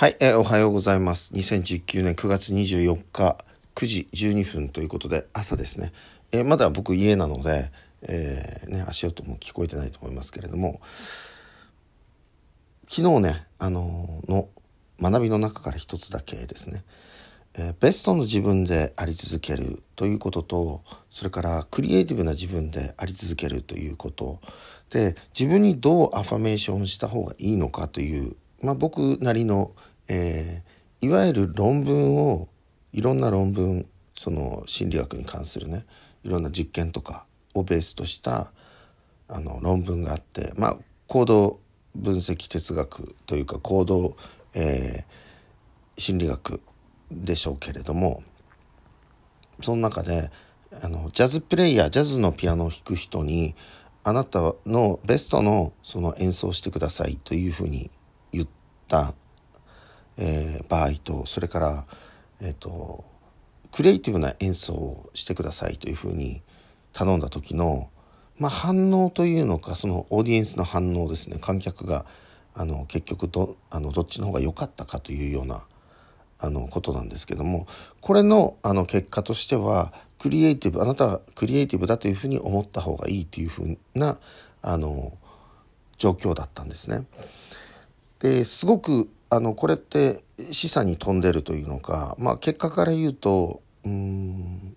はい、えーおはようございます。2019年9月24日9時12分ということで朝ですね。えーまだ僕家なので、えーね、足音も聞こえてないと思いますけれども、昨日ね、あのの学びの中から一つだけですね、えベストの自分であり続けるということとそれからクリエイティブな自分であり続けるということで自分にどうアファメーションした方がいいのかという、まあ、僕なりの、えーいわゆる論文をいろんな論文その心理学に関するねいろんな実験とかをベースとしたあの論文があってまあ行動分析哲学というか行動、えー心理学でしょうけれどもその中であのジャズプレイヤージャズのピアノを弾く人にあなたのベストのその演奏してくださいというふうに言った、えー場合とそれから、えー、とクリエイティブな演奏をしてくださいというふうに頼んだ時の、まあ、反応というのかそのオーディエンスの反応ですね観客があの結局どあのどっちの方が良かったかというようなあのことなんですけどもこれのあの結果としてはクリエイティブあなたはクリエイティブだというふうに思った方がいいというふうなあの状況だったんですね。ですごくあのこれって示唆に富んでるというのか、まあ、結果から言うとうん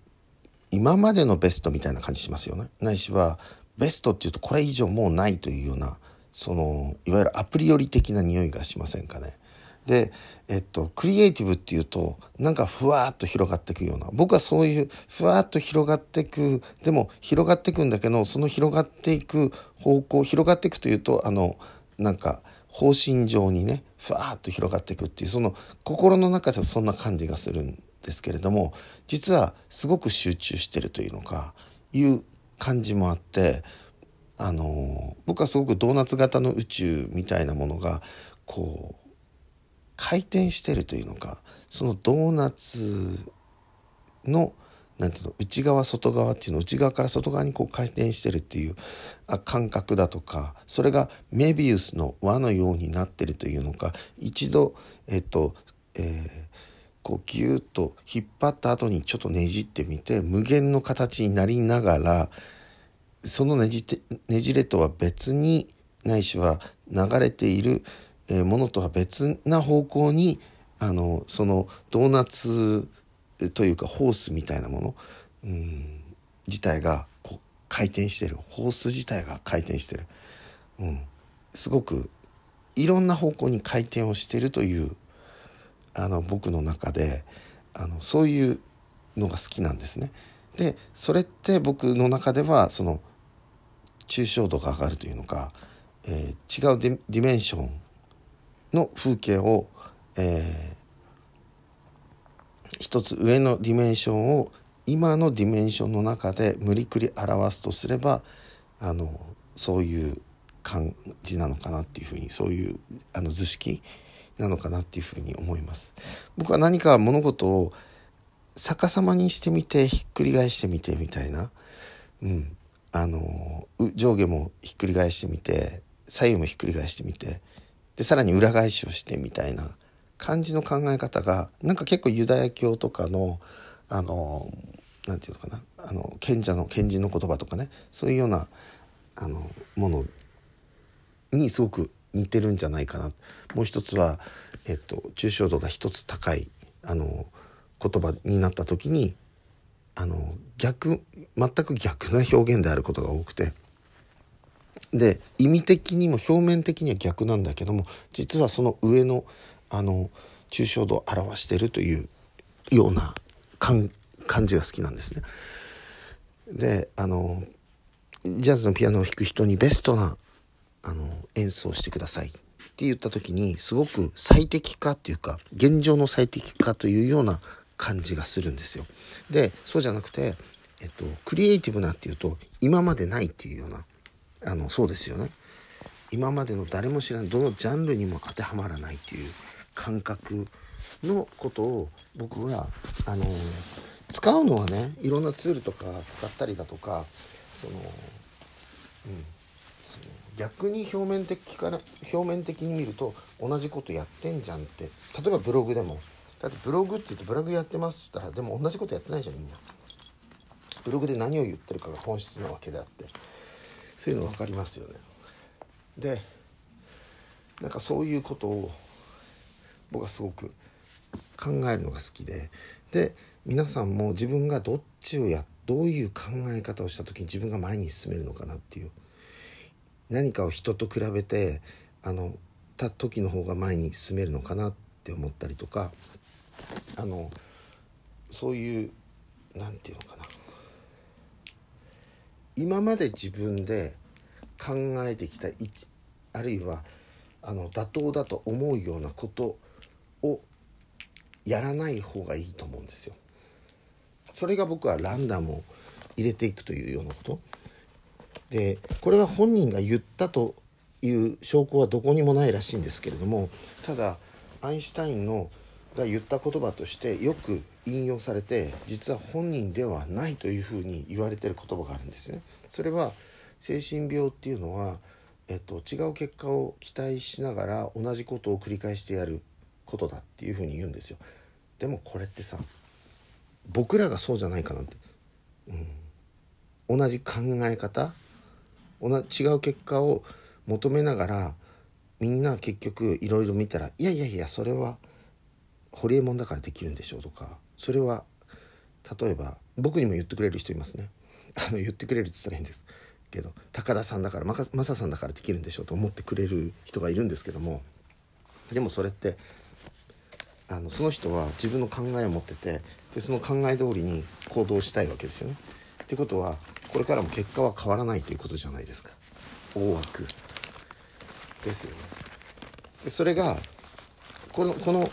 今までのベストみたいな感じしますよね。ないしはベストっていうとこれ以上もうないというようなそのいわゆるアプリより的な匂いがしませんかね。で、えっと、クリエイティブっていうとなんかふわっと広がっていくような僕はそういうふわっと広がっていくでも広がっていくんだけどその広がっていく方向広がっていくというとあのなんか方針上にねふわーっと広がっていくっていうその心の中ではそんな感じがするんですけれども実はすごく集中してるというのかいう感じもあってあの僕はすごくドーナツ型の宇宙みたいなものがこう回転してるというのかそのドーナツのなんていうの内側外側っていうの内側から外側にこう回転してるっていう感覚だとかそれがメビウスの輪のようになってるというのか一度えっと、えーこうギュッと引っ張った後にちょっとねじってみて無限の形になりながらそのねじてねじれとは別にないしは流れている、ものとは別な方向にあのそのドーナツというかホースみたいなもの、うん、自体がこう回転してる。ホース自体が回転してる、うん、すごくいろんな方向に回転をしてるというあの僕の中であのそういうのが好きなんですね。でそれって僕の中ではその抽象度が上がるというのか、えー違う dimension の風景を、えー一つ上の dimension を今の dimension の中で無理くり表すとすればあのそういう感じなのかなっていうふうにそういうあの図式なのかなっていうふうに思います。僕は何か物事を逆さまにしてみてひっくり返してみてみたいな、うん、あの上下もひっくり返してみて左右もひっくり返してみてでさらに裏返しをしてみたいな。感じの考え方がなんか結構ユダヤ教とかのあのなんていうのかなあの賢者の賢人の言葉とかねそういうようなあのものにすごく似てるんじゃないかな。もう一つは、えっと、抽象度が一つ高いあの言葉になった時にあの逆全く逆な表現であることが多くて。で意味的にも表面的には逆なんだけども実はその上のあの抽象度を表してるというような感じが好きなんですね。であのジャズのピアノを弾く人にベストなあの演奏してくださいって言った時にすごく最適化っていうか現状の最適化というような感じがするんですよ。でそうじゃなくて、えっと、クリエイティブなっていうと今までないっていうようなあのそうですよね。今までの誰も知らないどのジャンルにも当てはまらないっていう感覚のことを僕はあの使うのはねいろんなツールとか使ったりだとかその、うん、逆に表面的から表面的に見ると同じことやってんじゃんって。例えばブログでもだってブログって言ってブログやってますって言ったらでも同じことやってないじゃんみんな。ブログで何を言ってるかが本質なわけであって。そういうの分かりますよね。でなんかそういうことを僕はすごく考えるのが好きで。で皆さんも自分がどっちをやどういう考え方をした時に自分が前に進めるのかなっていう。何かを人と比べてあのた時の方が前に進めるのかなって思ったりとか。あのそういう何て言うのかな。今まで自分で考えてきたあるいはあの妥当だと思うようなことやらない方がいいと思うんですよ。それが僕はランダムを入れていくというようなことでこれは本人が言ったという証拠はどこにもないらしいんですけれどもただアインシュタインのが言った言葉としてよく引用されて実は本人ではないというふうに言われてる言葉があるんですね。それは精神病っていうのは、えっと、違う結果を期待しながら同じことを繰り返してやることだっていうふうに言うんですよ。でもこれってさ僕らがそうじゃないかなって、うん、同じ考え方同じ違う結果を求めながらみんな結局いろいろ見たらいやいやいやそれはホリエモンだからできるんでしょうとかそれは例えば僕にも言ってくれる人いますね。あの言ってくれるって言ったらいいんです。けど高田さんだからマサさんだからできるんでしょうと思ってくれる人がいるんですけどもでもそれってあのその人は自分の考えを持っててでその考え通りに行動したいわけですよね。ってことはこれからも結果は変わらないということじゃないですか大枠ですよね。でそれがこのこの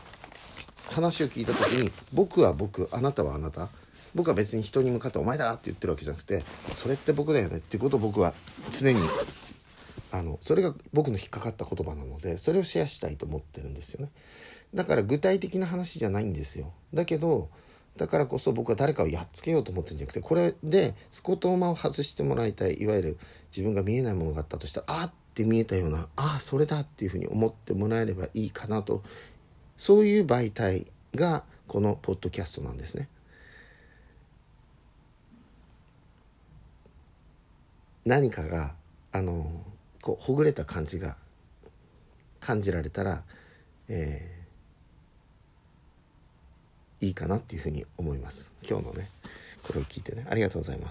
話を聞いた時に僕は僕あなたはあなた僕は別に人に向かって「お前だ!」って言ってるわけじゃなくてそれって僕だよねっていうことを僕は常にあのそれが僕の引っかかった言葉なのでそれをシェアしたいと思ってるんですよね。だから具体的な話じゃないんですよだけどだからこそ僕は誰かをやっつけようと思ってるんじゃなくてこれでスコトーマを外してもらいたいいわゆる自分が見えないものがあったとしたらあって見えたようなああそれだっていうふうに思ってもらえればいいかなとそういう媒体がこのポッドキャストなんですね。何かがあのこうほぐれた感じが感じられたら、えーいいかなっていうふうに思います。今日のねこれを聞いてね。ありがとうございます。